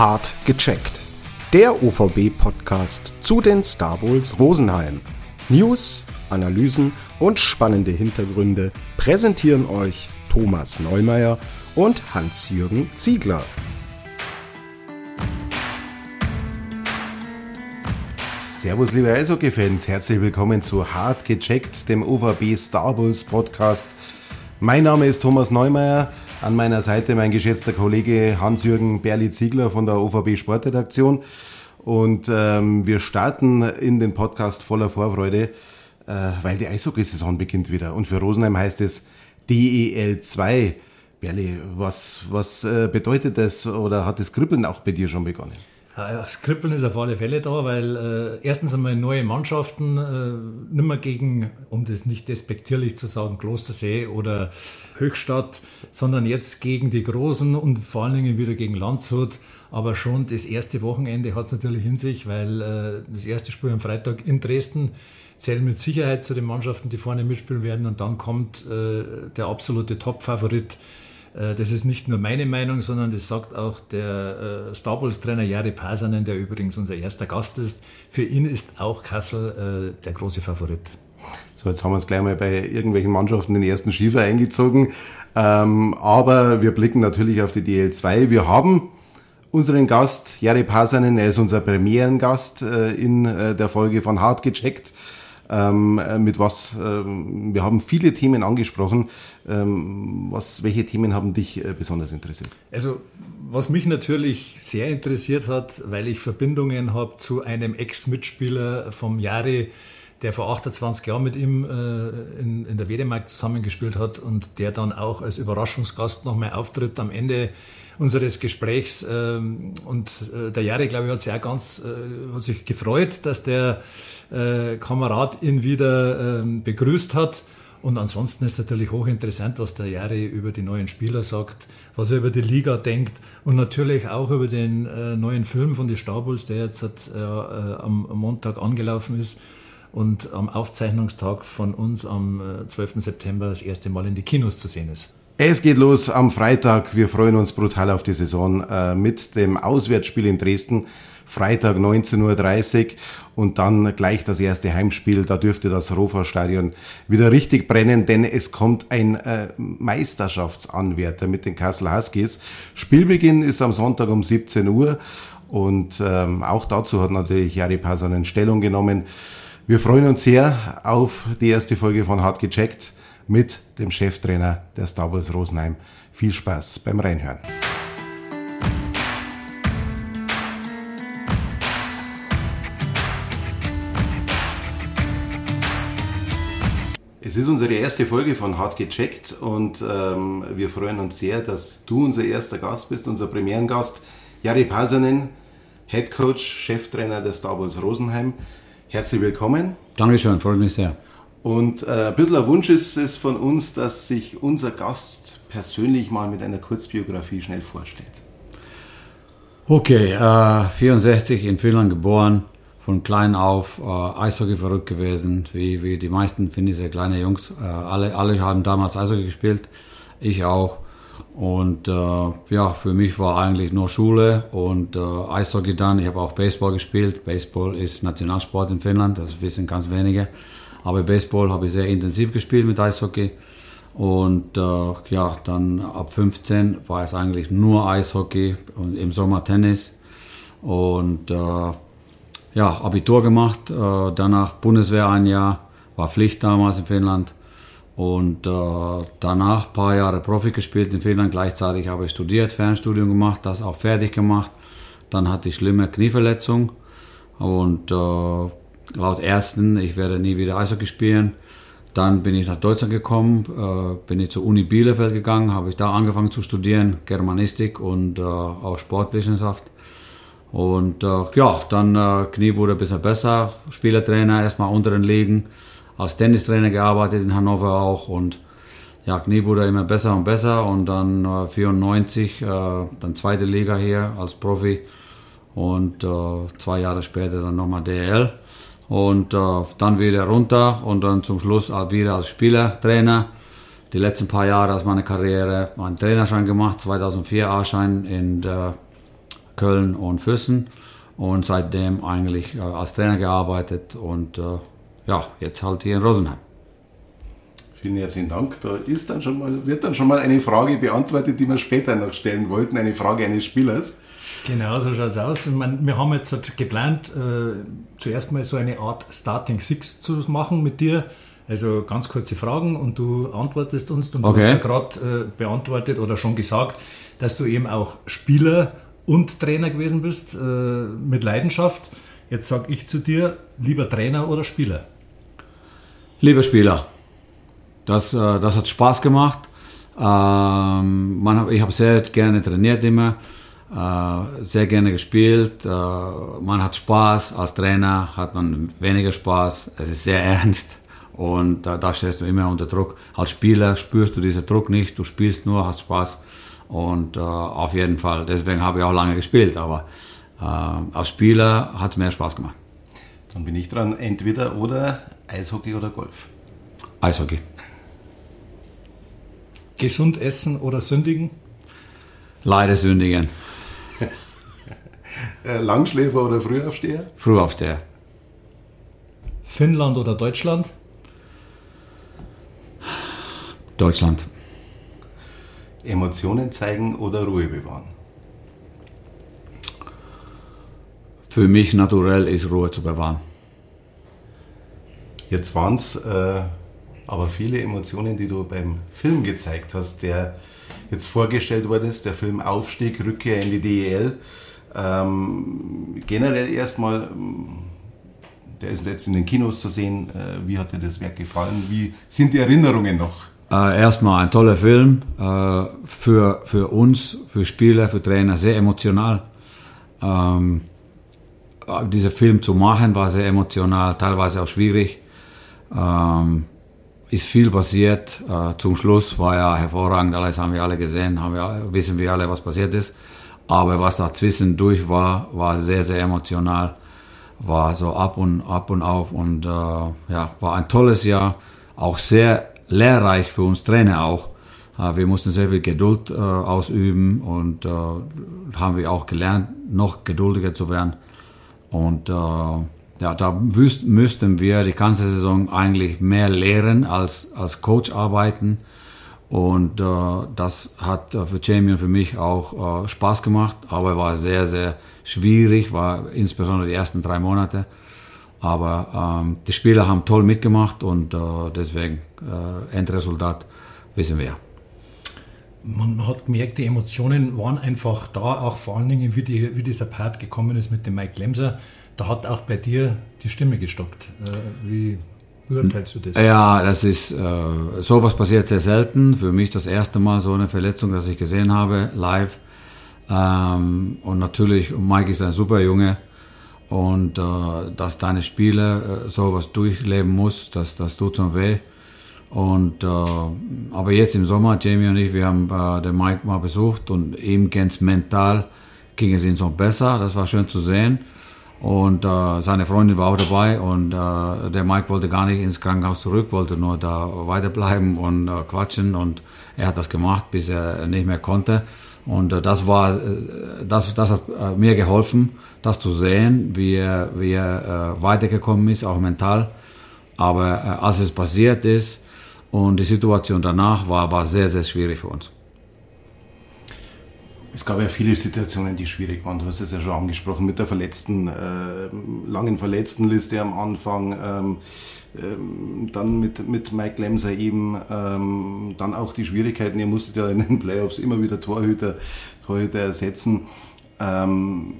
Hart gecheckt. Der OVB-Podcast zu den Star Bowls Rosenheim. News, Analysen und spannende Hintergründe präsentieren euch Thomas Neumeier und Hans-Jürgen Ziegler. Servus, liebe Eishockey-Fans. Herzlich willkommen zu Hart gecheckt, dem OVB Star Bowls Podcast. Mein Name ist Thomas Neumeier. An meiner Seite mein geschätzter Kollege Hans-Jürgen Berli-Ziegler von der OVB Sportredaktion. Und ähm, wir starten in den Podcast voller Vorfreude, äh, weil die Eishockeysaison beginnt wieder. Und für Rosenheim heißt es DEL 2. Berli, was, was äh, bedeutet das oder hat das Kribbeln auch bei dir schon begonnen? Das Kribbeln ist auf alle Fälle da, weil äh, erstens einmal neue Mannschaften, äh, nicht mehr gegen, um das nicht despektierlich zu sagen, Klostersee oder Höchstadt, sondern jetzt gegen die Großen und vor allen Dingen wieder gegen Landshut. Aber schon das erste Wochenende hat es natürlich in sich, weil äh, das erste Spiel am Freitag in Dresden zählen mit Sicherheit zu den Mannschaften, die vorne mitspielen werden. Und dann kommt äh, der absolute Top-Favorit das ist nicht nur meine Meinung, sondern das sagt auch der äh, Star Wars-Trainer Jari Pasanen, der übrigens unser erster Gast ist. Für ihn ist auch Kassel äh, der große Favorit. So, jetzt haben wir uns gleich mal bei irgendwelchen Mannschaften den ersten Schiefer eingezogen. Ähm, aber wir blicken natürlich auf die DL2. Wir haben unseren Gast, Jari Pasanen, er ist unser Premierengast äh, in äh, der Folge von Hart gecheckt ähm, äh, mit was, ähm, wir haben viele Themen angesprochen. Ähm, was, welche Themen haben dich äh, besonders interessiert? Also, was mich natürlich sehr interessiert hat, weil ich Verbindungen habe zu einem Ex-Mitspieler vom Jahre, der vor 28 Jahren mit ihm äh, in, in der Wedemark zusammengespielt hat und der dann auch als Überraschungsgast nochmal auftritt am Ende unseres Gesprächs. Ähm, und äh, der Jahre, glaube ich, hat sich auch ganz äh, hat sich gefreut, dass der äh, Kamerad ihn wieder ähm, begrüßt hat. Und ansonsten ist natürlich hochinteressant, was der Jari über die neuen Spieler sagt, was er über die Liga denkt und natürlich auch über den äh, neuen Film von die Stabuls, der jetzt äh, am Montag angelaufen ist und am Aufzeichnungstag von uns am 12. Äh, September das erste Mal in die Kinos zu sehen ist. Es geht los am Freitag. Wir freuen uns brutal auf die Saison äh, mit dem Auswärtsspiel in Dresden. Freitag 19.30 Uhr und dann gleich das erste Heimspiel. Da dürfte das Rofa-Stadion wieder richtig brennen, denn es kommt ein äh, Meisterschaftsanwärter mit den Kassel Huskies. Spielbeginn ist am Sonntag um 17 Uhr und ähm, auch dazu hat natürlich Jari Pasanen Stellung genommen. Wir freuen uns sehr auf die erste Folge von Hart gecheckt mit dem Cheftrainer der Star Wars Rosenheim. Viel Spaß beim Reinhören. Es ist unsere erste Folge von Hart gecheckt und ähm, wir freuen uns sehr, dass du unser erster Gast bist, unser Premierengast, Jari Pasanen, Head Coach, Cheftrainer der Star Wars Rosenheim. Herzlich willkommen. Dankeschön, freut mich sehr. Und äh, ein bisschen ein Wunsch ist es von uns, dass sich unser Gast persönlich mal mit einer Kurzbiografie schnell vorstellt. Okay, äh, 64 in Finnland geboren, von klein auf äh, Eishockey verrückt gewesen, wie, wie die meisten finnische kleine Jungs. Äh, alle, alle haben damals Eishockey gespielt, ich auch. Und äh, ja, für mich war eigentlich nur Schule und äh, Eishockey dann. Ich habe auch Baseball gespielt. Baseball ist Nationalsport in Finnland, das wissen ganz wenige. Aber Baseball habe ich sehr intensiv gespielt mit Eishockey. Und äh, ja, dann ab 15 war es eigentlich nur Eishockey und im Sommer Tennis. Und äh, ja, Abitur gemacht, äh, danach Bundeswehr ein Jahr, war Pflicht damals in Finnland. Und äh, danach ein paar Jahre Profi gespielt in Finnland. Gleichzeitig habe ich studiert, Fernstudium gemacht, das auch fertig gemacht. Dann hatte ich schlimme Knieverletzung und äh, laut ersten, ich werde nie wieder Eishockey spielen. Dann bin ich nach Deutschland gekommen, äh, bin ich zur Uni Bielefeld gegangen, habe ich da angefangen zu studieren, Germanistik und äh, auch Sportwissenschaft. Und äh, ja, dann äh, Knie wurde ein bisschen besser, Spielertrainer erstmal unter den Ligen, als Tennistrainer gearbeitet in Hannover auch und ja, Knie wurde immer besser und besser. Und dann äh, 94, äh, dann zweite Liga hier als Profi. Und äh, zwei Jahre später dann nochmal DL und äh, dann wieder runter und dann zum Schluss wieder als Spielertrainer. Die letzten paar Jahre aus meiner Karriere meinen Trainerschein gemacht, 2004 A-Schein in der Köln und Füssen und seitdem eigentlich äh, als Trainer gearbeitet und äh, ja, jetzt halt hier in Rosenheim. Vielen herzlichen Dank. Da ist dann schon mal, wird dann schon mal eine Frage beantwortet, die wir später noch stellen wollten, eine Frage eines Spielers. Genau, so schaut es aus. Meine, wir haben jetzt halt geplant, äh, zuerst mal so eine Art Starting Six zu machen mit dir. Also ganz kurze Fragen und du antwortest uns. Und okay. du hast ja gerade äh, beantwortet oder schon gesagt, dass du eben auch Spieler und Trainer gewesen bist, äh, mit Leidenschaft. Jetzt sage ich zu dir, lieber Trainer oder Spieler? Lieber Spieler. Das, äh, das hat Spaß gemacht. Ähm, man, ich habe sehr gerne trainiert immer, sehr gerne gespielt. Äh, man hat Spaß. Als Trainer hat man weniger Spaß. Es ist sehr ernst und da stehst du immer unter Druck. Als Spieler spürst du diesen Druck nicht. Du spielst nur, hast Spaß und auf jeden Fall. Deswegen habe ich auch lange gespielt, aber als Spieler hat es mehr Spaß gemacht. Dann bin ich dran, entweder oder Eishockey oder Golf. Eishockey. Gesund essen oder sündigen? Leider sündigen. Äh, Langschläfer oder Frühaufsteher? Frühaufsteher. Finnland oder Deutschland? Deutschland. Emotionen zeigen oder Ruhe bewahren? Für mich naturell ist Ruhe zu bewahren. Jetzt waren es äh, aber viele Emotionen, die du beim Film gezeigt hast, der jetzt vorgestellt worden ist, der Film Aufstieg, Rückkehr in die DEL. Ähm, generell erstmal, der ist jetzt in den Kinos zu sehen. Äh, wie hat dir das Werk gefallen? Wie sind die Erinnerungen noch? Äh, erstmal ein toller Film, äh, für, für uns, für Spieler, für Trainer, sehr emotional. Ähm, dieser Film zu machen war sehr emotional, teilweise auch schwierig. Ähm, ist viel passiert. Äh, zum Schluss war ja hervorragend, alles haben wir alle gesehen, haben wir, wissen wir alle, was passiert ist. Aber was da zwischendurch war, war sehr, sehr emotional. War so ab und ab und auf und äh, ja, war ein tolles Jahr. Auch sehr lehrreich für uns Trainer auch. Äh, wir mussten sehr viel Geduld äh, ausüben und äh, haben wir auch gelernt, noch geduldiger zu werden. Und ja, da müssten wir die ganze Saison eigentlich mehr lehren als, als Coach arbeiten. Und äh, das hat äh, für Jamie und für mich auch äh, Spaß gemacht, aber war sehr, sehr schwierig, war insbesondere die ersten drei Monate. Aber ähm, die Spieler haben toll mitgemacht und äh, deswegen äh, Endresultat wissen wir. Man hat gemerkt, die Emotionen waren einfach da, auch vor allen Dingen, wie, die, wie dieser Part gekommen ist mit dem Mike Lemser da hat auch bei dir die Stimme gestockt. Äh, wie beurteilst du das? Ja, das ist, äh, sowas passiert sehr selten. Für mich das erste Mal so eine Verletzung, dass ich gesehen habe, live. Ähm, und natürlich, Mike ist ein super Junge. Und äh, dass deine Spieler äh, sowas durchleben muss, das, das tut schon weh. Und äh, aber jetzt im Sommer, Jamie und ich, wir haben äh, den Mike mal besucht und ihm ganz mental ging es ihm so besser. Das war schön zu sehen. Und äh, seine Freundin war auch dabei und äh, der Mike wollte gar nicht ins Krankenhaus zurück, wollte nur da weiterbleiben und äh, quatschen und er hat das gemacht, bis er nicht mehr konnte. Und äh, das war, äh, das, das hat äh, mir geholfen, das zu sehen, wie er, wie er äh, weitergekommen ist, auch mental. Aber äh, als es passiert ist und die Situation danach war, war sehr, sehr schwierig für uns. Es gab ja viele Situationen, die schwierig waren. Du hast es ja schon angesprochen mit der verletzten, äh, langen Verletztenliste am Anfang. Ähm, ähm, dann mit, mit Mike Lemser eben, ähm, dann auch die Schwierigkeiten. Ihr musstet ja in den Playoffs immer wieder Torhüter, Torhüter ersetzen. Ähm,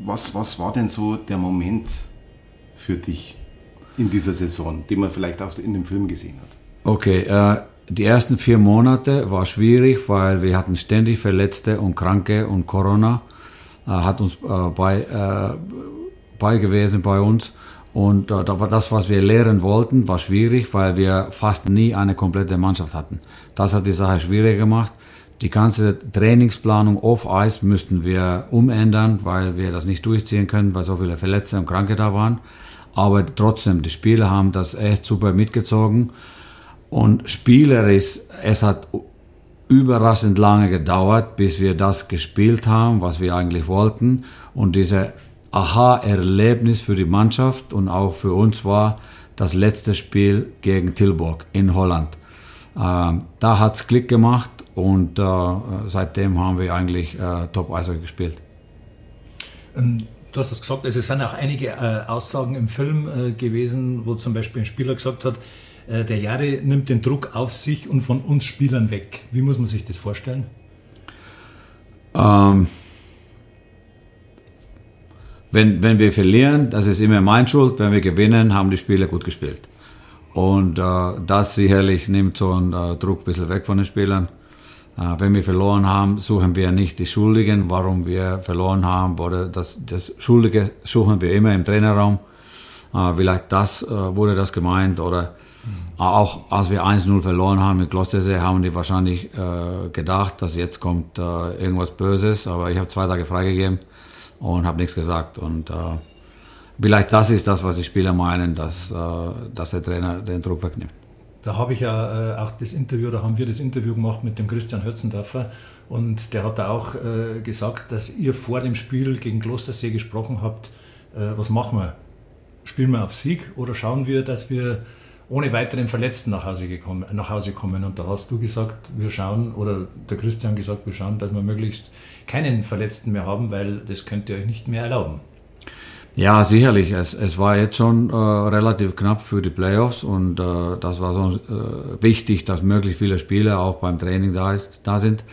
was, was war denn so der Moment für dich in dieser Saison, den man vielleicht auch in dem Film gesehen hat? Okay, äh, die ersten vier Monate war schwierig, weil wir hatten ständig Verletzte und Kranke und Corona äh, hat uns äh, bei, äh, bei gewesen bei uns. Und äh, das, was wir lehren wollten, war schwierig, weil wir fast nie eine komplette Mannschaft hatten. Das hat die Sache schwierig gemacht. Die ganze Trainingsplanung auf Eis müssten wir umändern, weil wir das nicht durchziehen können, weil so viele Verletzte und Kranke da waren. Aber trotzdem, die Spieler haben das echt super mitgezogen. Und spielerisch, es hat überraschend lange gedauert, bis wir das gespielt haben, was wir eigentlich wollten. Und diese Aha-Erlebnis für die Mannschaft und auch für uns war das letzte Spiel gegen Tilburg in Holland. Ähm, da hat's Klick gemacht und äh, seitdem haben wir eigentlich äh, Top-Eishockey gespielt. Ähm, du hast es gesagt, es sind auch einige äh, Aussagen im Film äh, gewesen, wo zum Beispiel ein Spieler gesagt hat, der Jahre nimmt den Druck auf sich und von uns Spielern weg. Wie muss man sich das vorstellen? Ähm, wenn, wenn wir verlieren, das ist immer mein Schuld. Wenn wir gewinnen, haben die Spieler gut gespielt. Und äh, das sicherlich nimmt so einen äh, Druck ein bisschen weg von den Spielern. Äh, wenn wir verloren haben, suchen wir nicht die Schuldigen, warum wir verloren haben. Oder das, das Schuldige suchen wir immer im Trainerraum. Äh, vielleicht das äh, wurde das gemeint. Oder. Auch als wir 1-0 verloren haben mit Klostersee, haben die wahrscheinlich äh, gedacht, dass jetzt kommt äh, irgendwas Böses. Aber ich habe zwei Tage freigegeben und habe nichts gesagt. Und äh, vielleicht das ist das, was die Spieler meinen, dass, äh, dass der Trainer den Druck wegnimmt. Da habe ich ja äh, auch das Interview, da haben wir das Interview gemacht mit dem Christian Hötzendorfer und der hat da auch äh, gesagt, dass ihr vor dem Spiel gegen Klostersee gesprochen habt, was machen wir? Spielen wir auf Sieg oder schauen wir, dass wir ohne weiteren Verletzten nach Hause, gekommen, nach Hause kommen. Und da hast du gesagt, wir schauen, oder der Christian gesagt, wir schauen, dass wir möglichst keinen Verletzten mehr haben, weil das könnt ihr euch nicht mehr erlauben. Ja, sicherlich. Es, es war jetzt schon äh, relativ knapp für die Playoffs und äh, das war so äh, wichtig, dass möglichst viele Spieler auch beim Training da, ist, da sind.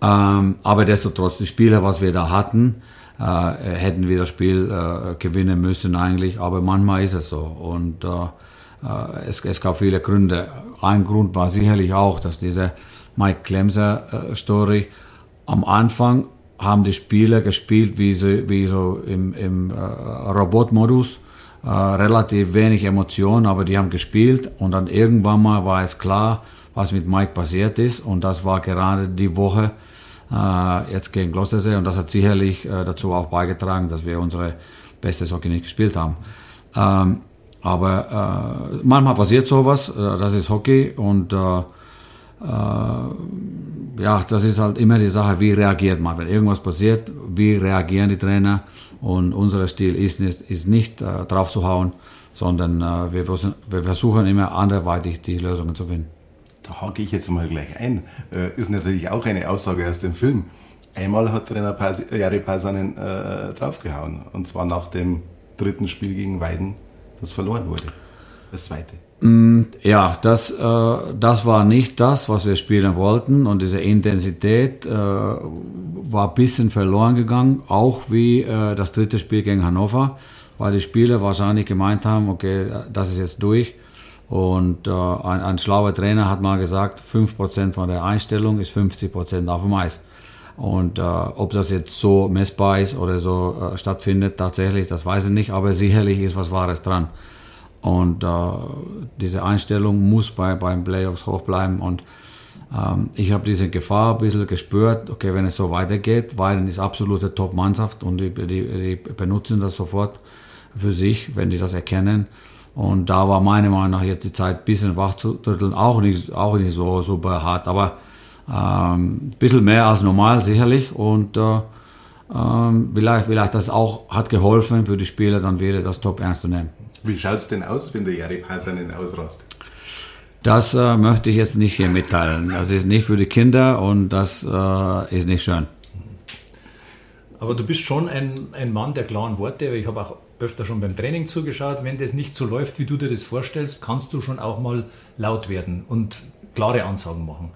Ähm, aber destotrotz, die Spieler, was wir da hatten, äh, hätten wir das Spiel äh, gewinnen müssen eigentlich. Aber manchmal ist es so. Und äh, es, es, gab viele Gründe. Ein Grund war sicherlich auch, dass diese Mike Klemser äh, am Anfang haben die Spieler gespielt wie so, wie so im, im äh, Robotmodus, äh, relativ wenig Emotionen, aber die haben gespielt und dann irgendwann mal war es klar, was mit Mike passiert ist und das war gerade die Woche äh, jetzt gegen Gloucestersee und das hat sicherlich äh, dazu auch beigetragen, dass wir unsere beste Hockey nicht gespielt haben. Ähm, aber äh, manchmal passiert sowas, äh, das ist Hockey und äh, äh, ja, das ist halt immer die Sache, wie reagiert man. Wenn irgendwas passiert, wie reagieren die Trainer? Und unser Stil ist nicht, ist nicht äh, drauf zu hauen, sondern äh, wir, wir, versuchen immer anderweitig die Lösungen zu finden. Da hake ich jetzt mal gleich ein. Äh, ist natürlich auch eine Aussage aus dem Film. Einmal hat Trainer Jari Paisanen draufgehauen. Und zwar nach dem dritten Spiel gegen Weiden das verloren wurde. Das zweite. Mm, ja, das, äh, das war nicht das, was wir spielen wollten und diese Intensität äh, war ein bisschen verloren gegangen, auch wie äh, das dritte Spiel gegen Hannover, weil die Spieler wahrscheinlich gemeint haben, okay, das ist jetzt durch. Und ein, ein schlauer Trainer hat mal gesagt, 5% von der Einstellung ist 50% auf dem Eis. Und äh, ob das jetzt so messbar ist oder so äh, stattfindet, tatsächlich, das weiß ich nicht, aber sicherlich ist was Wahres dran. Und äh, diese Einstellung muss bei, beim Playoffs hoch bleiben. Und ähm, ich habe diese Gefahr ein bisschen gespürt, okay, wenn es so weitergeht, weil ist absolute Top-Mannschaft und die, die, die benutzen das sofort für sich, wenn die das erkennen. Und da war meiner Meinung nach jetzt die Zeit, ein bisschen wach zu rütteln, auch nicht, auch nicht so super hart. Aber ähm, ein bisschen mehr als normal sicherlich und äh, ähm, vielleicht, vielleicht das auch hat geholfen für die Spieler dann wieder das Top ernst zu nehmen. Wie schaut es denn aus, wenn der Jari Paisanen ausrastet? Das äh, möchte ich jetzt nicht hier mitteilen. Das ist nicht für die Kinder und das äh, ist nicht schön. Aber du bist schon ein, ein Mann der klaren Worte. Ich habe auch öfter schon beim Training zugeschaut. Wenn das nicht so läuft, wie du dir das vorstellst, kannst du schon auch mal laut werden und klare Ansagen machen.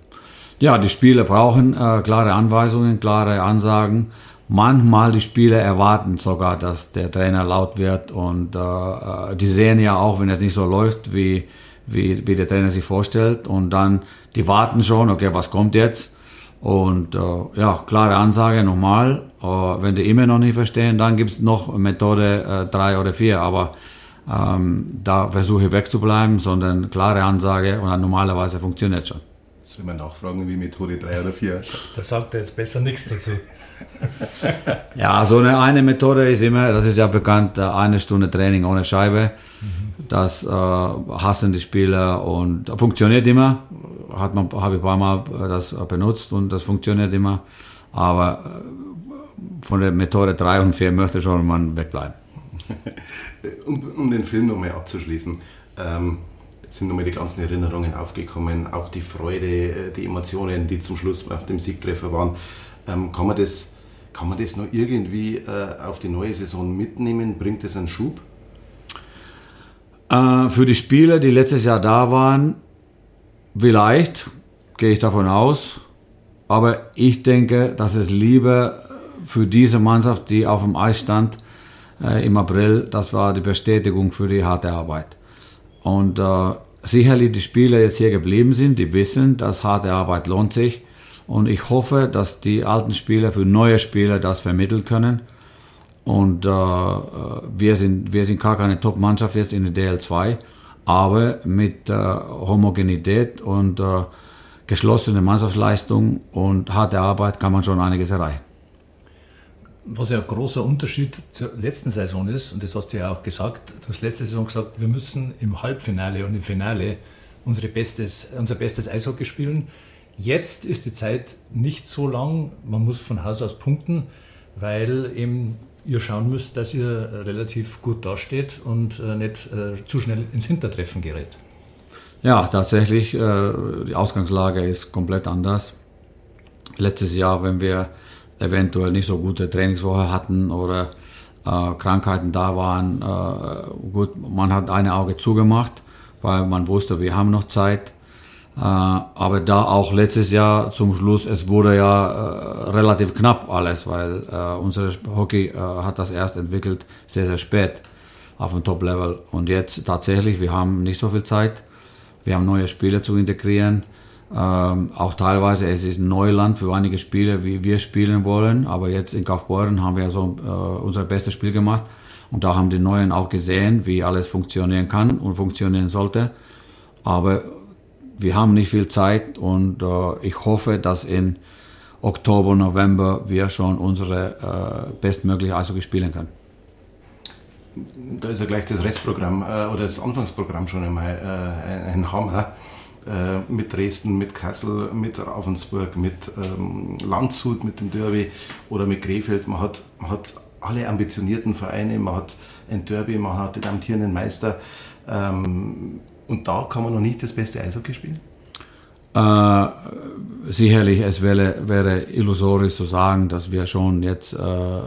Ja, die Spieler brauchen äh, klare Anweisungen, klare Ansagen. Manchmal die Spieler erwarten sogar, dass der Trainer laut wird und äh, äh, die sehen ja auch, wenn es nicht so läuft, wie, wie, wie der Trainer sich vorstellt und dann, die warten schon, okay, was kommt jetzt? Und äh, ja, klare Ansage nochmal. Äh, wenn die immer noch nicht verstehen, dann gibt's noch Methode äh, drei oder vier. Aber ähm, da versuche ich wegzubleiben, sondern klare Ansage und dann normalerweise funktioniert schon. Soll man nachfragen, wie Methode 3 oder 4? Da sagt er jetzt besser nichts dazu. ja, so eine, eine Methode ist immer, das ist ja bekannt, eine Stunde Training ohne Scheibe. Das äh, hassen die Spieler und funktioniert immer. Hat man, habe ich ein paar Mal das benutzt und das funktioniert immer. Aber äh, von der Methode 3 und 4 möchte schon man wegbleiben. um, um den Film nochmal abzuschließen. Ähm, sind nochmal die ganzen Erinnerungen aufgekommen, auch die Freude, äh, die Emotionen, die zum Schluss nach dem Siegtreffer waren. Ähm, kann, man das, kann man das noch irgendwie äh, auf die neue Saison mitnehmen? Bringt das einen Schub? Äh, für die Spieler, die letztes Jahr da waren, vielleicht, gehe ich davon aus. Aber ich denke, dass es lieber für diese Mannschaft, die auf dem Eis stand äh, im April, das war die Bestätigung für die harte Arbeit. Und äh, sicherlich die Spieler jetzt hier geblieben sind, die wissen, dass harte Arbeit lohnt sich. Und ich hoffe, dass die alten Spieler für neue Spieler das vermitteln können. Und äh, wir, sind, wir sind gar keine Top-Mannschaft jetzt in der DL2, aber mit äh, Homogenität und äh, geschlossene Mannschaftsleistung und harte Arbeit kann man schon einiges erreichen. Was ja ein großer Unterschied zur letzten Saison ist, und das hast du ja auch gesagt, du hast letzte Saison gesagt, wir müssen im Halbfinale und im Finale unsere bestes, unser bestes Eishockey spielen. Jetzt ist die Zeit nicht so lang, man muss von Haus aus punkten, weil eben ihr schauen müsst, dass ihr relativ gut dasteht und äh, nicht äh, zu schnell ins Hintertreffen gerät. Ja, tatsächlich, äh, die Ausgangslage ist komplett anders. Letztes Jahr, wenn wir eventuell nicht so gute Trainingswoche hatten oder Krankheiten da waren, gut, man hat ein Auge zugemacht, weil man wusste, wir haben noch Zeit äh, aber da auch letztes Jahr zum Schluss, es wurde ja äh, relativ knapp alles, weil äh, unser Hockey hat das erst entwickelt sehr, sehr spät auf dem Top-Level. Und jetzt tatsächlich, wir haben nicht so viel Zeit. Wir haben neue Spiele zu integrieren. Ähm, auch teilweise, es ist Neuland für einige Spiele, wie wir spielen wollen. Aber jetzt in Kaufbeuren haben wir so äh, unser bestes Spiel gemacht. Und da haben die Neuen auch gesehen, wie alles funktionieren kann und funktionieren sollte. Aber wir haben nicht viel Zeit und äh, ich hoffe, dass in Oktober, November wir schon unsere äh, bestmögliche Eishockey spielen können. Da ist ja gleich das Restprogramm äh, oder das Anfangsprogramm schon einmal äh, ein Hammer. Äh, mit Dresden, mit Kassel, mit Ravensburg, mit ähm, Landshut, mit dem Derby oder mit Krefeld. Man hat, man hat alle ambitionierten Vereine, man hat ein Derby, man hat den amtierenden Meister. Ähm, und da kann man noch nicht das beste Eishockey spielen? Äh, sicherlich, es wäre, wäre, illusorisch zu sagen, dass wir schon jetzt äh,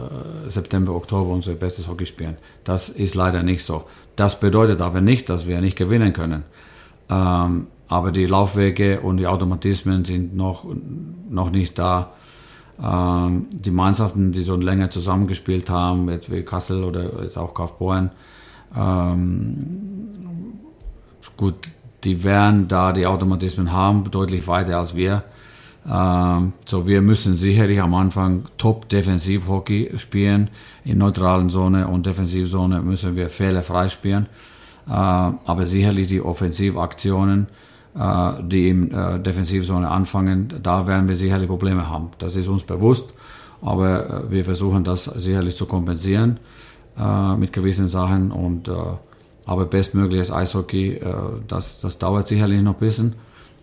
September, Oktober unser bestes Hockey spielen. Das ist leider nicht so. Das bedeutet aber nicht, dass wir nicht gewinnen können. Ähm, aber die Laufwege und die Automatismen sind noch, noch nicht da. Ähm, die Mannschaften, die schon länger zusammengespielt haben, jetzt wie Kassel oder jetzt auch Kaufbeuren, ähm, Gut, die werden da die Automatismen haben, deutlich weiter als wir. Ähm, so, wir müssen sicherlich am Anfang top Defensiv-Hockey spielen. In neutralen Zone und Defensivzone müssen wir fehlerfrei spielen. Äh, aber sicherlich die Offensivaktionen, die in äh, Defensivzone anfangen, da werden wir sicherlich Probleme haben. Das ist uns bewusst, aber äh, wir versuchen das sicherlich zu kompensieren äh, mit gewissen Sachen und äh, aber bestmögliches Eishockey, äh, das, das dauert sicherlich noch ein bisschen.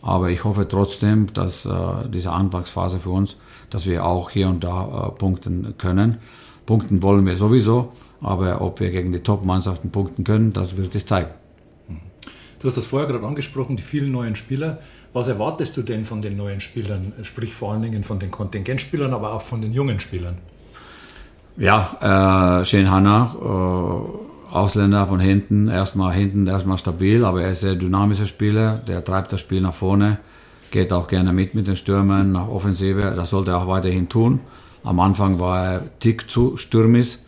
Aber ich hoffe trotzdem, dass äh, diese Anfangsphase für uns, dass wir auch hier und da äh, punkten können. Punkten wollen wir sowieso, aber ob wir gegen die Top-Mannschaften punkten können, das wird sich zeigen. Du hast das vorher gerade angesprochen, die vielen neuen Spieler. Was erwartest du denn von den neuen Spielern? Sprich vor allen Dingen von den Kontingentspielern, aber auch von den jungen Spielern. Ja, äh, Shane Hanna, äh, Ausländer von hinten, erstmal hinten, erstmal stabil, aber er ist ein dynamischer Spieler, der treibt das Spiel nach vorne, geht auch gerne mit mit den Stürmern nach Offensive, das sollte er auch weiterhin tun. Am Anfang war er tick zu stürmisch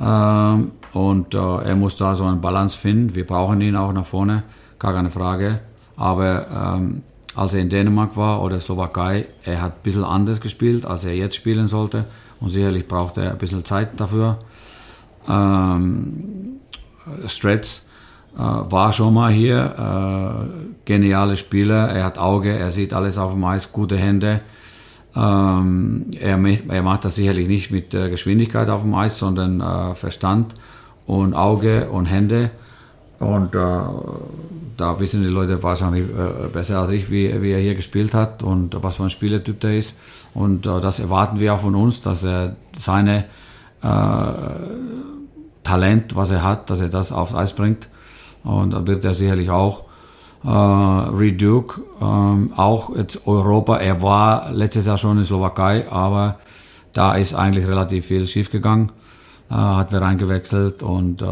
ähm, und äh, er muss da so eine Balance finden. Wir brauchen ihn auch nach vorne, gar keine Frage. Aber ähm, als er in Dänemark war oder Slowakei, er hat ein bisschen anders gespielt, als er jetzt spielen sollte und sicherlich braucht er ein bisschen Zeit dafür. Ähm, Strats äh, war schon mal hier, äh, geniale Spieler, er hat Auge, er sieht alles auf dem Eis, gute Hände. Ähm, er, er, macht das sicherlich nicht mit äh, Geschwindigkeit auf dem Eis, sondern äh, Verstand und Auge und Hände. Und äh, da wissen die Leute wahrscheinlich äh, besser als ich, wie, wie, er hier gespielt hat und was für ein Spielertyp der ist. Und äh, das erwarten wir auch von uns, dass er seine äh, Talent, was er hat, dass er das aufs Eis bringt. Und da wird er sicherlich auch äh, Reduke, ähm, auch jetzt Europa. Er war letztes Jahr schon in Slowakei, aber da ist eigentlich relativ viel schiefgegangen. Äh, hat wir reingewechselt und äh,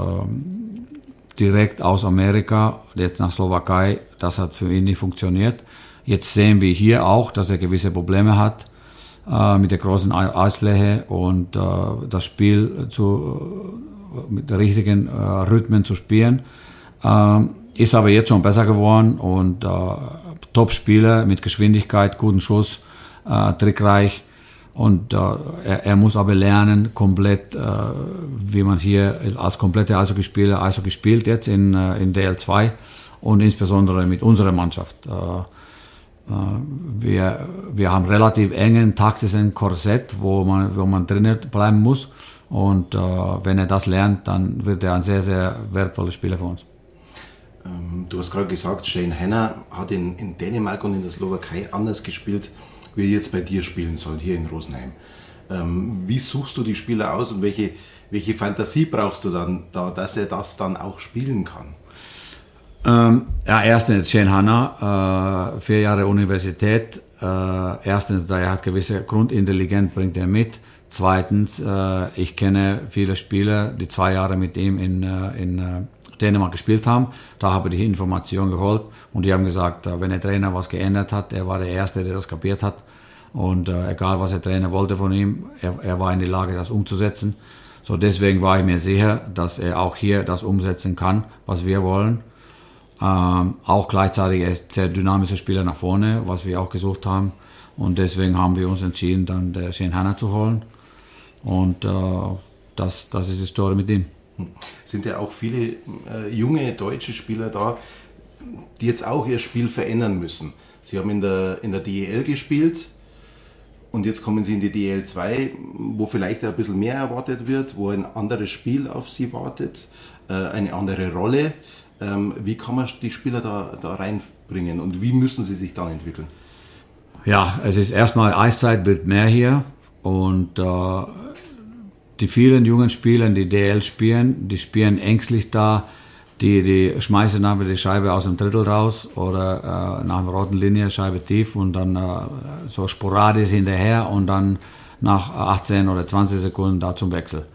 direkt aus Amerika, jetzt nach Slowakei, das hat für ihn nicht funktioniert. Jetzt sehen wir hier auch, dass er gewisse Probleme hat äh, mit der großen Eisfläche und äh, das Spiel zu, mit der richtigen äh, Rhythmen zu spielen. Ähm, ist aber jetzt schon besser geworden und äh, Top-Spieler mit Geschwindigkeit, guten Schuss, äh, trickreich. Und äh, er, er, muss aber lernen, komplett, äh, wie man hier als komplette Eishockeyspieler Eishockey spielt jetzt in, äh, in DL2 und insbesondere mit unserer Mannschaft. Äh, äh, wir, wir haben relativ engen taktischen Korsett, wo man, wo man drinnen bleiben muss. Und wenn er das lernt, dann wird er ein sehr, sehr wertvoller Spieler für uns. Ähm, du hast gerade gesagt, Shane Hanna hat in, in Dänemark und in der Slowakei anders gespielt, wie er jetzt bei dir spielen soll, hier in Rosenheim. Ähm, wie suchst du die Spieler aus und welche, welche Fantasie brauchst du dann da, dass er das dann auch spielen kann? Ähm, ja, erstens Shane Hanna, äh, vier Jahre Universität. Äh, erstens, da er hat gewisse Grundintelligenz, bringt er mit. Zweitens, äh, ich kenne viele Spieler, die zwei Jahre mit ihm in, äh, in äh, Dänemark gespielt haben. Da habe ich die Information geholt und die haben gesagt, äh, wenn der Trainer was geändert hat, er war der Erste, der das kapiert hat. Und äh, egal, was der Trainer wollte von ihm, er, er war in der Lage, das umzusetzen. So deswegen war ich mir sicher, dass er auch hier das umsetzen kann, was wir wollen. Ähm, auch gleichzeitig er ist sehr dynamischer Spieler nach vorne, was wir auch gesucht haben. Und deswegen haben wir uns entschieden, dann Shane Hanna zu holen. Und äh, das, das ist die Story mit ihm sind ja auch viele äh, junge deutsche Spieler da, die jetzt auch ihr Spiel verändern müssen. Sie haben in der, in der DEL gespielt und jetzt kommen sie in die DEL 2, wo vielleicht ein bisschen mehr erwartet wird, wo ein anderes Spiel auf sie wartet, äh, eine andere Rolle. Ähm, wie kann man die Spieler da, da reinbringen und wie müssen sie sich dann entwickeln? Ja, es ist erstmal Eiszeit wird mehr hier und äh, die vielen jungen Spieler, die DL spielen, die spielen ängstlich da, die, die schmeißen einfach die Scheibe aus dem Drittel raus oder äh, nach der roten Linie Scheibe tief und dann äh, so sporadisch hinterher und dann nach 18 oder 20 Sekunden da zum Wechsel.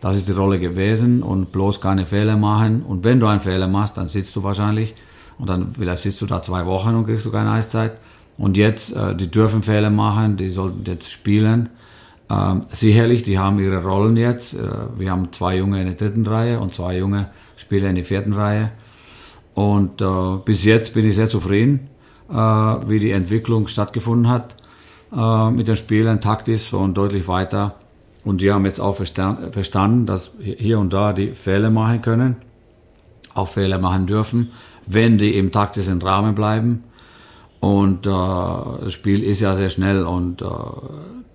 Das ist die Rolle gewesen und bloß keine Fehler machen. Und wenn du einen Fehler machst, dann sitzt du wahrscheinlich und dann vielleicht sitzt du da zwei Wochen und kriegst du keine Eiszeit. Und jetzt, äh, die dürfen Fehler machen, die sollten jetzt spielen. Ähm, sicherlich, die haben ihre Rollen jetzt. Äh, wir haben zwei Junge in der dritten Reihe und zwei junge Spieler in der vierten Reihe. Und äh, bis jetzt bin ich sehr zufrieden, äh, wie die Entwicklung stattgefunden hat äh, mit den Spielern, taktisch und deutlich weiter. Und die haben jetzt auch verstanden, dass hier und da die Fehler machen können, auch Fehler machen dürfen, wenn die im taktischen Rahmen bleiben. Und äh, das Spiel ist ja sehr schnell und äh,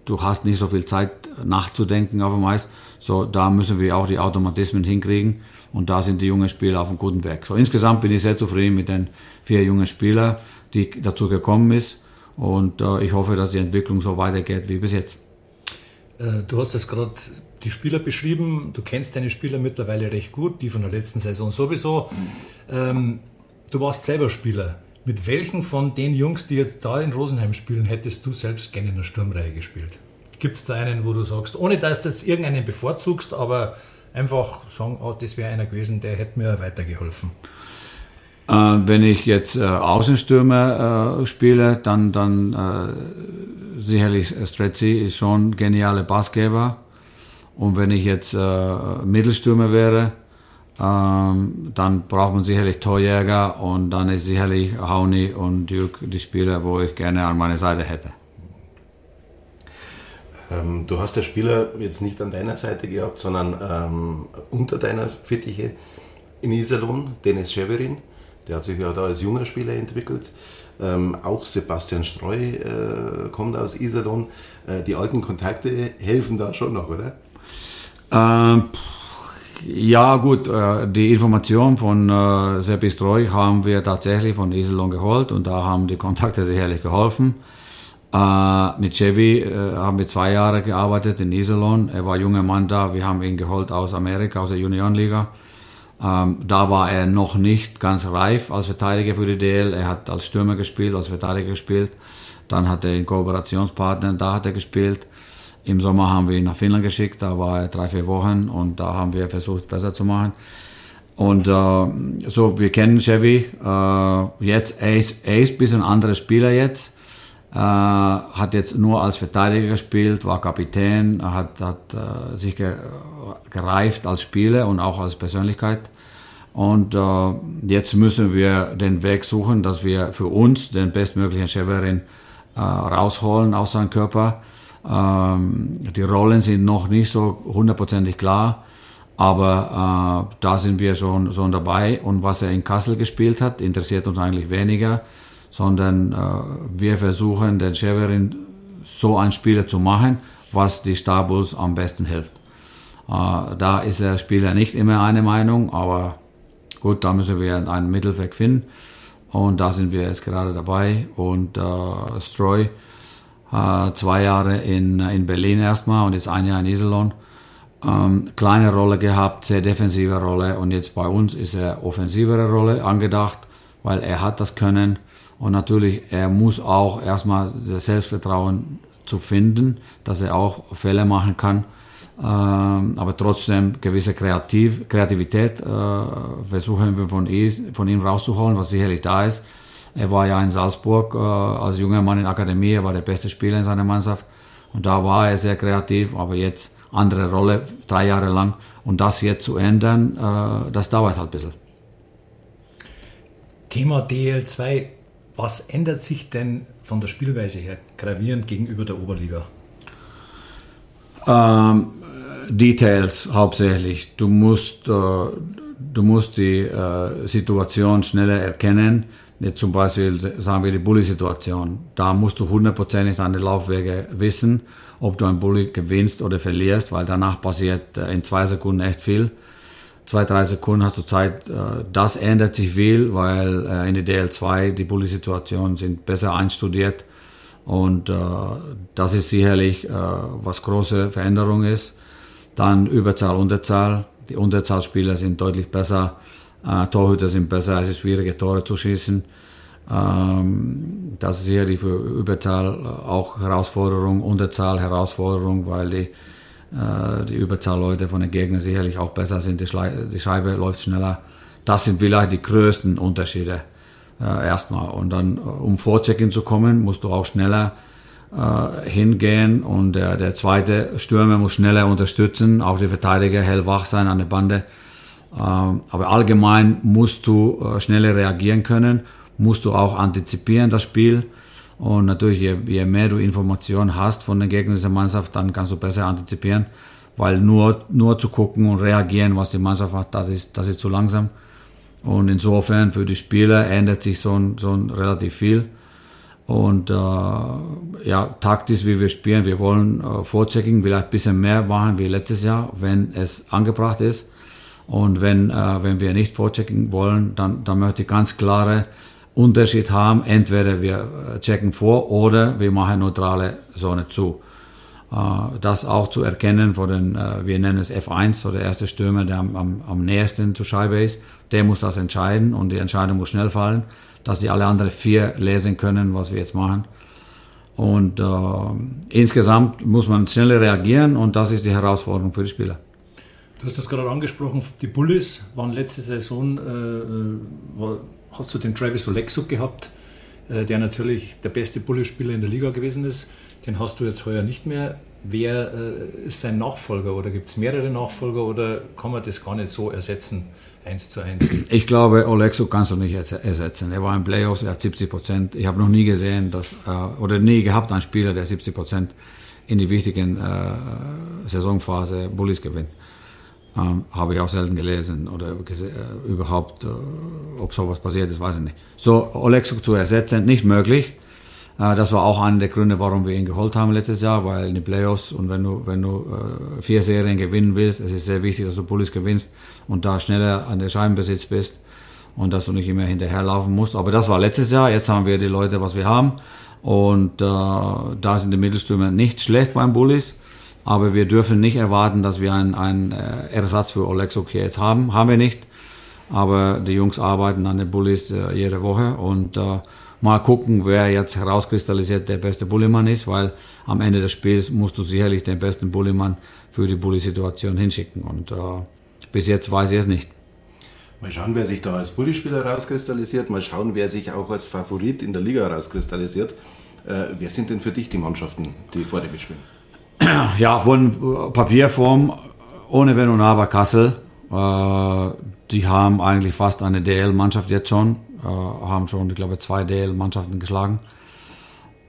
du hast nicht so viel Zeit nachzudenken auf dem Eis. So, da müssen wir auch die Automatismen hinkriegen. Und da sind die jungen Spieler auf einem guten Weg. So, insgesamt bin ich sehr zufrieden mit den vier jungen Spielern, die dazu gekommen ist. Und äh, ich hoffe, dass die Entwicklung so weitergeht wie bis jetzt. Äh, du hast jetzt gerade die Spieler beschrieben. Du kennst deine Spieler mittlerweile recht gut, die von der letzten Saison sowieso. Ähm, du warst selber Spieler. Mit welchen von den Jungs, die jetzt da in Rosenheim spielen, hättest du selbst gerne in der Sturmreihe gespielt? Gibt es da einen, wo du sagst, ohne dass du irgendeinen bevorzugst, aber einfach sagen, oh, das wäre einer gewesen, der hätte mir weitergeholfen? Äh, wenn ich jetzt äh, Außenstürmer äh, spiele, dann, dann äh, sicherlich Strezzi ist schon ein genialer Bassgeber. Und wenn ich jetzt äh, Mittelstürmer wäre, ähm, dann braucht man sicherlich Torjäger und dann ist sicherlich Hauni und Duke die Spieler, wo ich gerne an meiner Seite hätte. Ähm, du hast der Spieler jetzt nicht an deiner Seite gehabt, sondern ähm, unter deiner Fittiche. in Iserlohn, Dennis Scheverin, der hat sich ja da als junger Spieler entwickelt. Ähm, auch Sebastian Streu äh, kommt aus Iserlohn. Äh, die alten Kontakte helfen da schon noch, oder? Ähm, ja, gut, äh, die Information von äh, Seppi Streu haben wir tatsächlich von Iserlohn geholt und da haben die Kontakte sicherlich geholfen. Äh, mit Chevy äh, haben wir zwei Jahre gearbeitet in Iserlohn. Er war junger Mann da. Wir haben ihn geholt aus Amerika, aus der Juniorenliga. Ähm, da war er noch nicht ganz reif als Verteidiger für die DL. Er hat als Stürmer gespielt, als Verteidiger gespielt. Dann hat er einen Kooperationspartner, da hat er gespielt. Im Sommer haben wir ihn nach Finnland geschickt, da war er drei, vier Wochen und da haben wir versucht, besser zu machen. Und äh, so, wir kennen Chevy. Äh, jetzt, er ist, er ist ein bisschen anderer Spieler jetzt. Äh, hat jetzt nur als Verteidiger gespielt, war Kapitän, hat, hat äh, sich ge gereift als Spieler und auch als Persönlichkeit. Und äh, jetzt müssen wir den Weg suchen, dass wir für uns den bestmöglichen Cheverin äh, rausholen aus seinem Körper. Ähm, die Rollen sind noch nicht so hundertprozentig klar, aber äh, da sind wir schon, schon dabei. Und was er in Kassel gespielt hat, interessiert uns eigentlich weniger sondern äh, wir versuchen, den Cheverin so ein Spieler zu machen, was die Star Bulls am besten hilft. Äh, da ist der Spieler nicht immer eine Meinung, aber gut, da müssen wir einen Mittelweg finden. Und da sind wir jetzt gerade dabei. Und äh, Stroy, äh, zwei Jahre in, in Berlin erstmal und jetzt ein Jahr in Iserlohn. Ähm, kleine Rolle gehabt, sehr defensive Rolle. Und jetzt bei uns ist er offensivere Rolle angedacht, weil er hat das Können und natürlich, er muss auch erstmal das Selbstvertrauen zu finden, dass er auch Fälle machen kann. Ähm, aber trotzdem gewisse Kreativ Kreativität äh, versuchen wir von, von ihm rauszuholen, was sicherlich da ist. Er war ja in Salzburg äh, als junger Mann in der Akademie, er war der beste Spieler in seiner Mannschaft. Und da war er sehr kreativ, aber jetzt andere Rolle, drei Jahre lang. Und das jetzt zu ändern, äh, das dauert halt ein bisschen. Thema DL2 was ändert sich denn von der Spielweise her gravierend gegenüber der Oberliga? Ähm, Details hauptsächlich. Du musst, äh, du musst die äh, Situation schneller erkennen. Jetzt zum Beispiel sagen wir die Bully-Situation. Da musst du hundertprozentig deine Laufwege wissen, ob du ein Bully gewinnst oder verlierst, weil danach passiert äh, in zwei Sekunden echt viel zwei, drei Sekunden hast du Zeit. Äh, das ändert sich viel, weil äh, in der DL2 die Bulli-Situationen sind besser einstudiert. Und das ist sicherlich, was große Veränderung ist. Dann Überzahl, Unterzahl. Die Unterzahlspieler sind deutlich besser. Torhüter sind besser, es ist schwieriger, Tore zu schießen. Ähm, das ist sicherlich für Überzahl auch Herausforderung, Unterzahl Herausforderung, weil die äh, die Überzahlleute von den Gegnern sicherlich auch besser sind, die, die, Scheibe läuft schneller. Das sind vielleicht die größten Unterschiede äh, erstmal. Und dann, äh, um Vorchecken zu kommen, musst du auch schneller äh, hingehen und der, der zweite Stürmer muss schneller unterstützen, auch die Verteidiger hellwach sein an der Bande. Ähm, aber allgemein musst du äh, schneller reagieren können, musst du auch antizipieren das Spiel und natürlich, je, je mehr du Informationen hast von den Gegnern dieser Mannschaft, dann kannst du besser antizipieren, weil nur, nur zu gucken und reagieren, was die Mannschaft macht, das ist, das ist zu langsam. Und insofern für die Spieler ändert sich so, so relativ viel. Und äh, ja, taktisch, wie wir spielen, wir wollen äh, Vorchecking vielleicht ein bisschen mehr machen wie letztes Jahr, wenn es angebracht ist. Und wenn, äh, wenn wir nicht Vorchecking wollen, dann, dann möchte ich ganz klare Unterschied haben. Entweder wir äh, checken vor oder wir machen neutrale Zone zu. Äh, das auch zu erkennen von den, äh, wir nennen es F1, so der erste Stürmer, der am, am, am nächsten zur Scheibe ist, der muss das entscheiden und die Entscheidung muss schnell fallen, dass sie alle anderen vier lesen können, was wir jetzt machen. Und äh, insgesamt muss man schneller reagieren und das ist die Herausforderung für die Spieler. Du hast das gerade angesprochen, die Bullies waren letzte Saison, äh, war hast du den Travis Olexuk gehabt, äh, der natürlich der beste Bullenspieler in der Liga gewesen ist. Den hast du jetzt heuer nicht mehr. Wer äh, ist sein Nachfolger oder gibt es mehrere Nachfolger oder kann man das gar nicht so ersetzen? Eins zu eins. Ich glaube, Olexo kannst du nicht ersetzen. Er war im Playoffs, er hat 70 Prozent. Ich habe noch nie gesehen, dass, äh, oder nie gehabt, einen Spieler, der 70 Prozent in die wichtigen äh, Saisonphase Bullies gewinnt. Ähm, habe ich auch selten gelesen oder äh, überhaupt, äh, ob sowas passiert ist, weiß ich nicht. So, Olexuk zu ersetzen, nicht möglich. Äh, das war auch einer der Gründe, warum wir ihn geholt haben letztes Jahr, weil in den Playoffs und wenn du, wenn du äh, vier Serien gewinnen willst, es ist sehr wichtig, dass du Bullies gewinnst und da schneller an der Scheibenbesitz bist und dass du nicht immer hinterherlaufen musst. Aber das war letztes Jahr, jetzt haben wir die Leute, was wir haben und äh, da sind die Mittelstürmer nicht schlecht beim Bullies. Aber wir dürfen nicht erwarten, dass wir einen, äh, Ersatz für Olexok hier jetzt haben. Haben wir nicht. Aber die Jungs arbeiten an den Bullies äh, jede Woche und äh, mal gucken, wer jetzt herauskristallisiert der beste Bullimann ist, weil am Ende des Spiels musst du sicherlich den besten Bullimann für die Bulli-Situation hinschicken. Und äh, bis jetzt weiß ich es nicht. Mal schauen, wer sich da als Bullispieler herauskristallisiert. Mal schauen, wer sich auch als Favorit in der Liga herauskristallisiert. Äh, wer sind denn für dich die Mannschaften, die vor dir mitspielen? Ja, von Papierform ohne Wenn und Aber Kassel. Äh, die haben eigentlich fast eine DL-Mannschaft jetzt schon, äh, haben schon, ich glaube, zwei DL-Mannschaften geschlagen.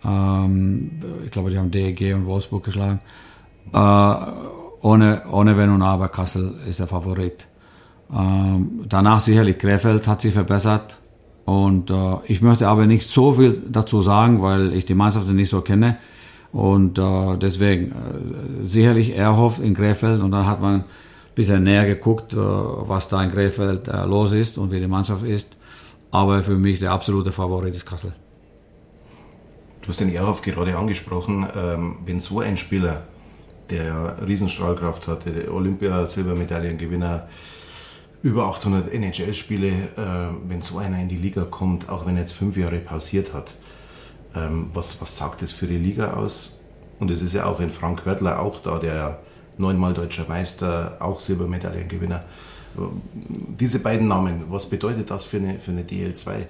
Ähm, ich glaube, die haben DEG und Wolfsburg geschlagen. Äh, ohne, ohne Wenn und Aber Kassel ist der Favorit. Ähm, danach sicherlich Krefeld hat sich verbessert. Und äh, ich möchte aber nicht so viel dazu sagen, weil ich die Mannschaften nicht so kenne. Und äh, deswegen äh, sicherlich Erhoff in Krefeld und dann hat man ein bisschen näher geguckt, äh, was da in Krefeld äh, los ist und wie die Mannschaft ist. Aber für mich der absolute Favorit ist Kassel. Du hast den Erhoff gerade angesprochen. Ähm, wenn so ein Spieler, der ja Riesenstrahlkraft hatte, Olympia-Silbermedaillengewinner, über 800 NHL-Spiele, äh, wenn so einer in die Liga kommt, auch wenn er jetzt fünf Jahre pausiert hat, ähm, was, was sagt das für die Liga aus? Und es ist ja auch ein Frank Wörtler auch da, der ja neunmal deutscher Meister, auch Silbermedaillengewinner. Diese beiden Namen, was bedeutet das für eine, für eine DL2?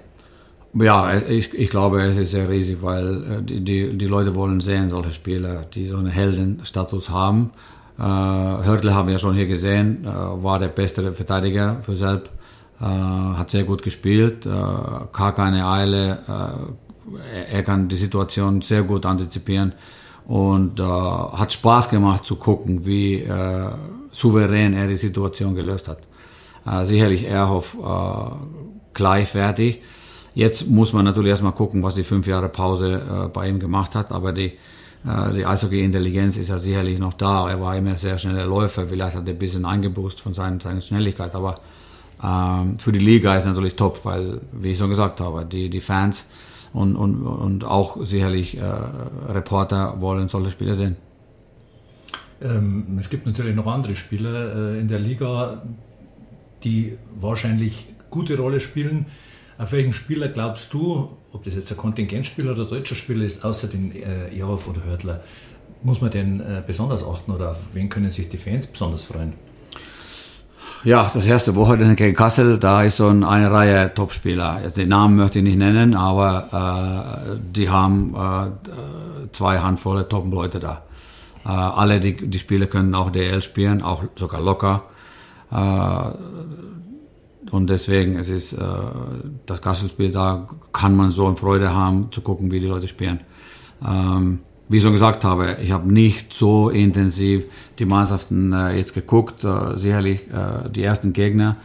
Ja, ich, ich glaube, es ist sehr riesig, weil äh, die, die, die Leute wollen sehen, solche Spieler, die so einen Heldenstatus haben. Äh, Hörtl haben wir schon hier gesehen, äh, war der beste Verteidiger für Selb, äh, hat sehr gut gespielt, äh, gar keine Eile, äh, er kann die Situation sehr gut antizipieren und äh, hat Spaß gemacht zu gucken, wie äh, souverän er die Situation gelöst hat. Äh, sicherlich Erhoff äh, gleichwertig. Jetzt muss man natürlich erstmal gucken, was die fünf Jahre Pause äh, bei ihm gemacht hat, aber die, äh, die Eishockey-Intelligenz ist ja sicherlich noch da. Er war immer sehr schneller Läufer, vielleicht hat er ein bisschen eingeboost von seinen, seiner Schnelligkeit, aber ähm, für die Liga ist natürlich top, weil, wie ich schon gesagt habe, die, die Fans und, und, und auch sicherlich äh, Reporter wollen solche Spieler sehen. Ähm, es gibt natürlich noch andere Spieler äh, in der Liga, die wahrscheinlich gute Rolle spielen. Auf welchen Spieler glaubst du, ob das jetzt ein Kontingentspieler oder deutscher Spieler ist, außer den äh, Jarov oder Hörtler, muss man den äh, besonders achten oder auf wen können sich die Fans besonders freuen? Ja, das erste Wochenende gegen Kassel, da ist so eine Reihe Topspieler. Den Namen möchte ich nicht nennen, aber äh, die haben äh, zwei Handvolle Top-Leute da. Äh, alle die, die Spieler können auch DL spielen, auch sogar locker. Äh, und deswegen es ist äh, das Kasselspiel, da kann man so eine Freude haben, zu gucken, wie die Leute spielen. Ähm, wie ich schon gesagt habe, ich habe nicht so intensiv die Mannschaften äh, jetzt geguckt. Äh, sicherlich äh, die ersten Gegner,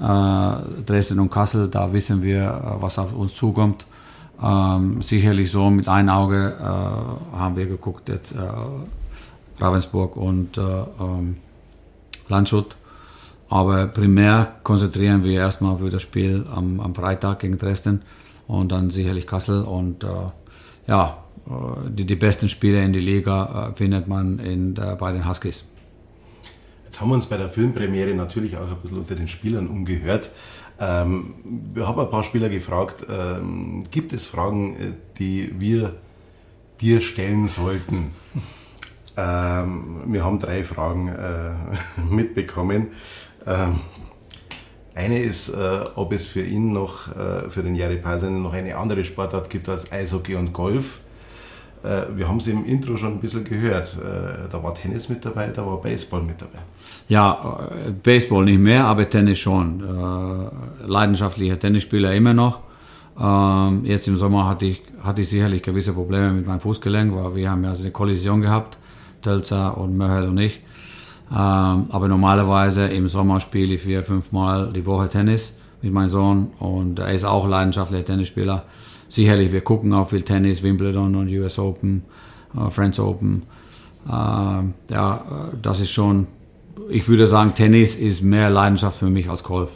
äh, Dresden und Kassel, da wissen wir, äh, was auf uns zukommt. Ähm, sicherlich so mit einem Auge äh, haben wir geguckt, jetzt Ravensburg und ähm, Landshut. Aber primär konzentrieren wir erstmal für das Spiel am, am Freitag gegen Dresden und dann sicherlich Kassel und ja, die, die besten Spieler in die Liga äh, findet man in, bei den Huskies. Jetzt haben wir uns bei der Filmpremiere natürlich auch ein bisschen unter den Spielern umgehört. Ähm, wir haben ein paar Spieler gefragt, ähm, gibt es Fragen, äh, die wir dir stellen sollten? Ähm, wir haben drei Fragen äh, mitbekommen. Ähm, eine ist, äh, ob es für ihn noch, äh, für den Jari Peisernen noch eine andere Sportart gibt als Eishockey und Golf. Äh, wir haben es im Intro schon ein bisschen gehört. Äh, da war Tennis mit dabei, da war Baseball mit dabei. Ja, äh, Baseball nicht mehr, aber Tennis schon. leidenschaftlicher Tennisspieler immer noch. Ähm, jetzt im Sommer hatte ich, hatte ich sicherlich gewisse Probleme mit meinem Fußgelenk, weil wir haben ja eine Kollision gehabt, Tölzer und Möhel und ich. Ähm, aber normalerweise im Sommer spiele ich vier, fünf Mal die Woche Tennis mit meinem Sohn und er ist auch leidenschaftlicher Tennisspieler. Sicherlich, wir gucken auch viel Tennis, Wimbledon und US Open, äh, French Open. Äh, ja, das ist schon, ich würde sagen, Tennis ist mehr Leidenschaft für mich als Golf.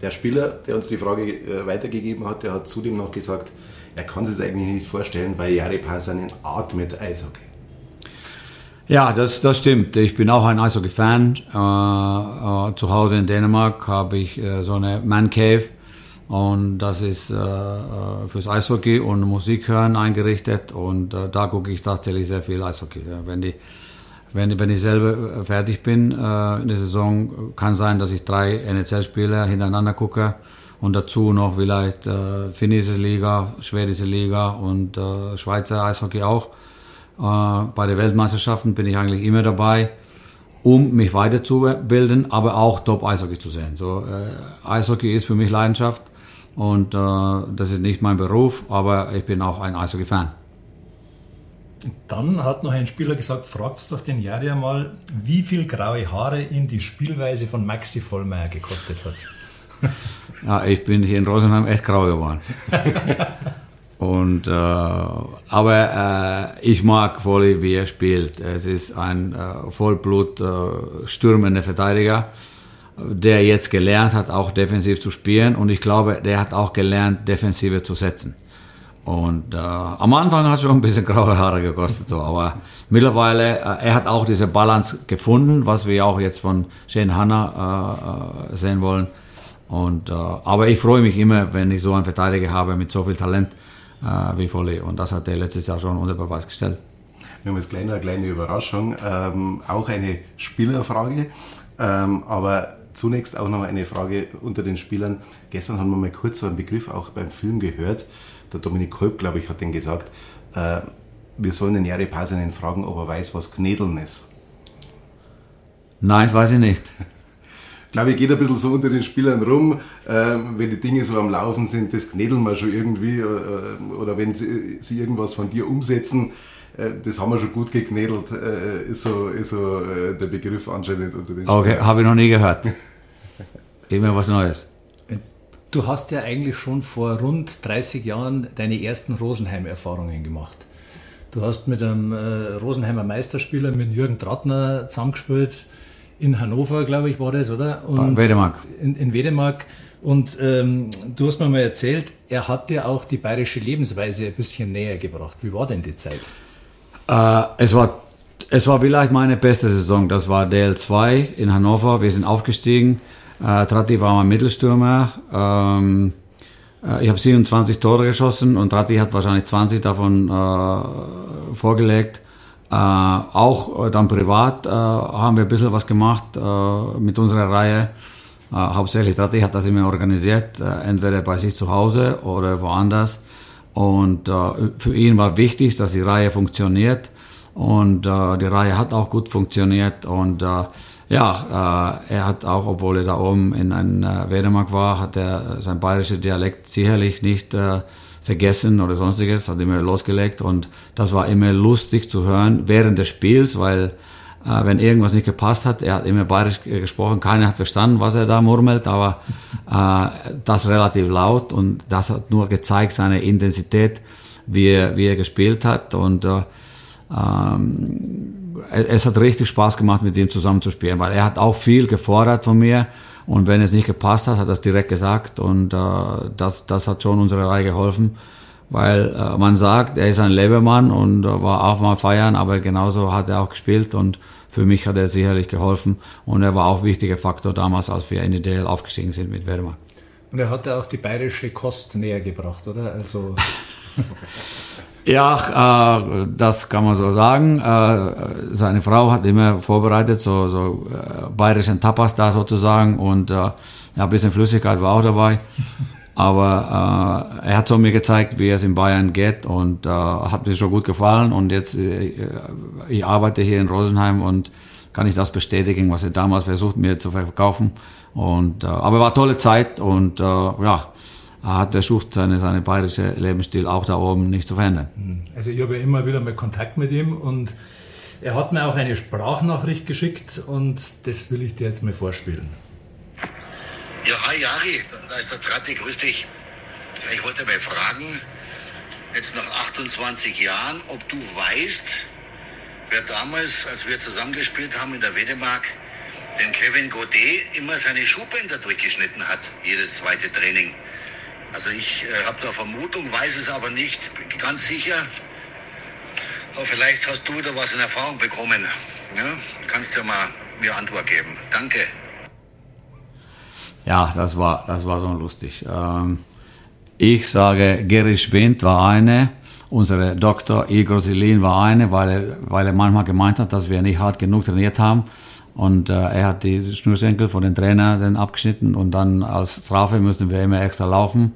Der Spieler, der uns die Frage äh, weitergegeben hat, der hat zudem noch gesagt, er kann sich das eigentlich nicht vorstellen, weil Jari Pasanen atmet Eishockey. Ja, das, das stimmt. Ich bin auch ein Eishockey-Fan. Äh, äh, zu Hause in Dänemark habe ich äh, so eine Man Cave und das ist äh, äh, fürs Eishockey und Musik hören eingerichtet und äh, da gucke ich tatsächlich sehr viel Eishockey. Ja, wenn, die, wenn, wenn ich selber fertig bin in der Saison, kann sein, dass ich drei NHL-Spiele hintereinander gucke und dazu noch vielleicht finnische Liga, schwedische Liga und Schweizer Eishockey auch. Äh, bei den Weltmeisterschaften bin ich eigentlich immer dabei, um mich weiterzubilden, aber auch Top-Eishockey zu sehen. So, äh, Eishockey ist für mich Leidenschaft und äh, das ist nicht mein Beruf, aber ich bin auch ein Eishockey-Fan. Dann hat noch ein Spieler gesagt, fragt doch den Jari mal, wie viel graue Haare ihn die Spielweise von Maxi Vollmeier gekostet hat. ja, ich bin hier in Rosenheim echt grau geworden. Und, äh, aber äh, ich mag Volley, wie er spielt. Es ist ein äh, Vollblut äh, stürmender Verteidiger, der jetzt gelernt hat, auch defensiv zu spielen. Und ich glaube, der hat auch gelernt, Defensive zu setzen. Und äh, am Anfang hat es schon ein bisschen graue Haare gekostet, so, aber mittlerweile, äh, er hat auch diese Balance gefunden, was wir auch jetzt von Shane Hanna äh, äh, sehen wollen. Und, äh, aber ich freue mich immer, wenn ich so einen Verteidiger habe mit so viel Talent äh, wie Volley. Und das hat er letztes Jahr schon unter Beweis gestellt. Wir haben jetzt eine kleine Überraschung, ähm, auch eine Spielerfrage, ähm, aber zunächst auch noch eine Frage unter den Spielern. Gestern haben wir mal kurz so einen Begriff auch beim Film gehört. Der Dominik Kolb, glaube ich, hat den gesagt. Äh, wir sollen den Jari Pasanen fragen, ob er weiß, was Knädeln ist. Nein, weiß ich nicht glaube ich, geht ein bisschen so unter den Spielern rum, ähm, wenn die Dinge so am Laufen sind, das knädeln wir schon irgendwie, äh, oder wenn sie, sie, irgendwas von dir umsetzen, äh, das haben wir schon gut geknädelt, äh, ist so, ist so äh, der Begriff anscheinend unter den Spielern. Okay, habe ich noch nie gehört. Immer was Neues. Du hast ja eigentlich schon vor rund 30 Jahren deine ersten Rosenheim-Erfahrungen gemacht. Du hast mit einem äh, Rosenheimer Meisterspieler, mit Jürgen Trattner zusammengespielt in Hannover, glaube ich, war das, oder? Und Wedemark. In, in Wedemark. Und ähm, du hast mir mal erzählt, er hat dir auch die bayerische Lebensweise ein bisschen näher gebracht. Wie war denn die Zeit? Äh, es, war, es war vielleicht meine beste Saison. Das war DL2 in Hannover. Wir sind aufgestiegen. Äh, Tratti war mein Mittelstürmer. Ähm, äh, ich habe 27 Tore geschossen und Tratti hat wahrscheinlich 20 davon äh, vorgelegt. Äh, auch äh, dann privat äh, haben wir ein bisschen was gemacht äh, mit unserer Reihe. Äh, hauptsächlich Tati hat das immer organisiert, äh, entweder bei sich zu Hause oder woanders. Und für ihn war wichtig, dass die Reihe funktioniert. Und die Reihe hat auch gut funktioniert. Und ja, er hat auch, obwohl er da oben in einem Wedemark war, hat er sein bayerischer Dialekt sicherlich nicht vergessen oder sonstiges, hat immer losgelegt. Und das war immer lustig zu hören während des Spiels, weil äh, wenn irgendwas nicht gepasst hat, er hat immer bayerisch gesprochen, keiner hat verstanden, was er da murmelt, aber äh, das relativ laut und das hat nur gezeigt seine Intensität, wie er, wie er gespielt hat. Und äh, ähm, es hat richtig Spaß gemacht, mit ihm zusammen zu spielen, weil er hat auch viel gefordert von mir und wenn es nicht gepasst hat, hat er es direkt gesagt. Und äh, das, das hat schon unserer Reihe geholfen. Weil äh, man sagt, er ist ein Lebemann und äh, war auch mal feiern, aber genauso hat er auch gespielt. Und für mich hat er sicherlich geholfen. Und er war auch ein wichtiger Faktor damals, als wir in die DL aufgestiegen sind mit Wehrmann. Und er hat auch die bayerische Kost näher gebracht, oder? Also Ja, äh, das kann man so sagen. Äh, seine Frau hat immer vorbereitet, so, so äh, bayerischen Tapas da sozusagen und äh, ja, ein bisschen Flüssigkeit war auch dabei. Aber äh, er hat so mir gezeigt, wie es in Bayern geht und äh, hat mir schon gut gefallen. Und jetzt, äh, ich arbeite hier in Rosenheim und kann ich das bestätigen, was er damals versucht mir zu verkaufen. Und, äh, aber war tolle Zeit und äh, ja, hat versucht, seine, seine bayerische Lebensstil auch da oben nicht zu verändern. Also ich habe ja immer wieder mal Kontakt mit ihm und Er hat mir auch eine Sprachnachricht geschickt und das will ich dir jetzt mal vorspielen. Ja, hi Jari, da ist der Tratti, grüß dich. Ich wollte mal fragen, jetzt nach 28 Jahren, ob du weißt, wer damals, als wir zusammengespielt haben in der Wedemark, den Kevin Godet immer seine Schuhbänder durchgeschnitten hat, jedes zweite Training. Also ich äh, habe da Vermutung, weiß es aber nicht ganz sicher. Aber vielleicht hast du da was in Erfahrung bekommen. Ja? Kannst ja mal mir Antwort geben. Danke. Ja, das war, das war so lustig. Ähm, ich sage, Gary Schwind war eine, unsere Doktor Igor Silin war eine, weil er, weil er manchmal gemeint hat, dass wir nicht hart genug trainiert haben. Und äh, er hat die Schnürsenkel von den Trainer dann abgeschnitten und dann als Strafe mussten wir immer extra laufen.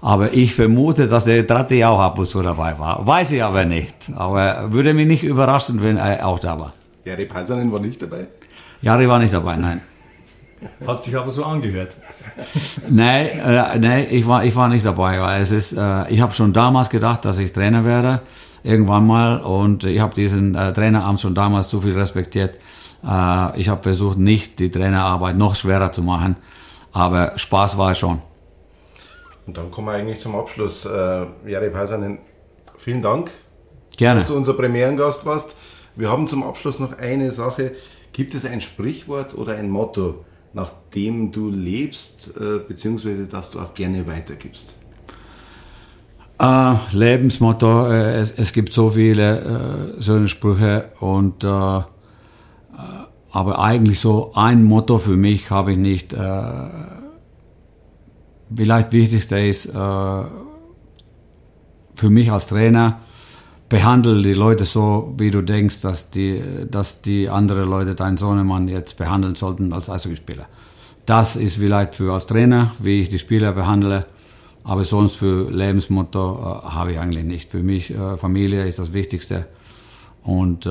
Aber ich vermute, dass der Tratti auch ab und zu dabei war. Weiß ich aber nicht. Aber würde mich nicht überraschen, wenn er auch da war. Jari Peisanen war nicht dabei? Jari war nicht dabei, nein. Hat sich aber so angehört. nein, äh, nein ich, war, ich war nicht dabei. Weil es ist, äh, ich habe schon damals gedacht, dass ich Trainer werde, irgendwann mal. Und ich habe diesen äh, Traineramt schon damals so viel respektiert. Äh, ich habe versucht, nicht die Trainerarbeit noch schwerer zu machen. Aber Spaß war es schon. Und dann kommen wir eigentlich zum Abschluss. Äh, Jari Peisanen, vielen Dank, Gerne. dass du unser Premierengast warst. Wir haben zum Abschluss noch eine Sache. Gibt es ein Sprichwort oder ein Motto, nach dem du lebst, äh, beziehungsweise das du auch gerne weitergibst? Äh, Lebensmotto, äh, es, es, gibt so viele äh, schöne Sprüche und aber eigentlich so ein Motto für mich habe ich nicht. Äh, vielleicht wichtigste ist für mich als Trainer, behandle die Leute so, wie du denkst, dass die, dass die andere Leute deinen Sohnemann jetzt behandeln sollten als Eishockeyspieler. Das ist vielleicht für als Trainer, wie ich die Spieler behandle, aber sonst für Lebensmotto äh, habe ich eigentlich nicht. Für mich äh, Familie ist das Wichtigste und äh,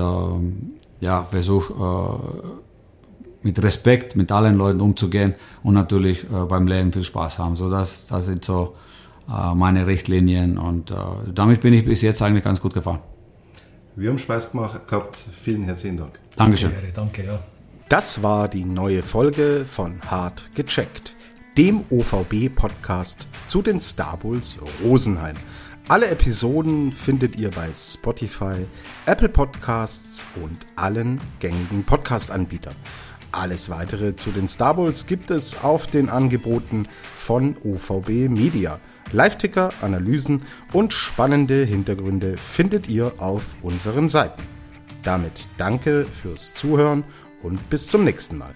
ja, versuche äh, mit Respekt mit allen Leuten umzugehen und natürlich äh, beim Leben viel Spaß haben. So das, das sind so äh, meine Richtlinien und äh, damit bin ich bis jetzt eigentlich ganz gut gefahren. Wir haben Spaß gemacht, gehabt. Vielen herzlichen Dank. Dankeschön. Danke, ja. Das war die neue Folge von Hart gecheckt, dem OVB-Podcast zu den Star Bulls Rosenheim. Alle Episoden findet ihr bei Spotify, Apple Podcasts und allen gängigen Podcast-Anbietern. Alles weitere zu den Star Bulls gibt es auf den Angeboten von OVB Media. Live-Ticker, Analysen und spannende Hintergründe findet ihr auf unseren Seiten. Damit danke fürs Zuhören und bis zum nächsten Mal.